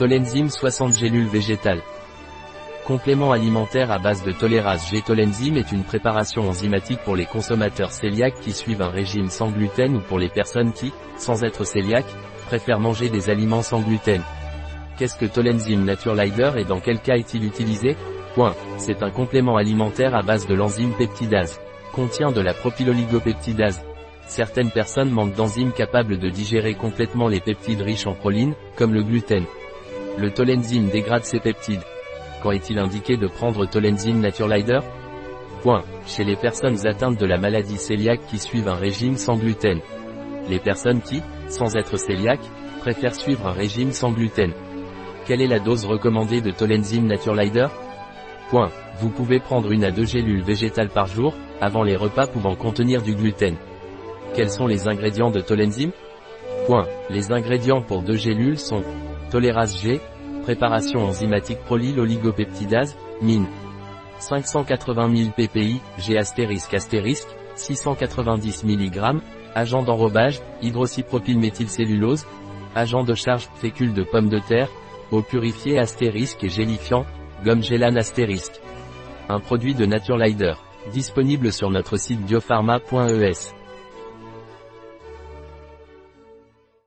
Tolenzyme 60 gélules végétales. Complément alimentaire à base de tolérase G. Tolenzyme est une préparation enzymatique pour les consommateurs cœliaques qui suivent un régime sans gluten ou pour les personnes qui, sans être cœliaques, préfèrent manger des aliments sans gluten. Qu'est-ce que Tolenzyme Naturelider et dans quel cas est-il utilisé? Point. C'est un complément alimentaire à base de l'enzyme peptidase. Contient de la propyloligopeptidase. Certaines personnes manquent d'enzymes capables de digérer complètement les peptides riches en proline, comme le gluten. Le tolenzyme dégrade ces peptides. Quand est-il indiqué de prendre tolenzyme Naturelider? Point. Chez les personnes atteintes de la maladie cœliaque qui suivent un régime sans gluten. Les personnes qui, sans être cœliaques, préfèrent suivre un régime sans gluten. Quelle est la dose recommandée de tolenzyme Naturelider? Point. Vous pouvez prendre une à deux gélules végétales par jour, avant les repas pouvant contenir du gluten. Quels sont les ingrédients de tolenzyme Point. Les ingrédients pour deux gélules sont tolérase G, préparation enzymatique prolyl oligopeptidase, mine. 580 000 ppi, G astérisque astérisque, 690 mg, agent d'enrobage, hydroxypropylméthylcellulose, agent de charge, fécule de pomme de terre, eau purifiée astérisque et gélifiant, gomme gélane astérisque. Un produit de Naturelider. Disponible sur notre site biopharma.es.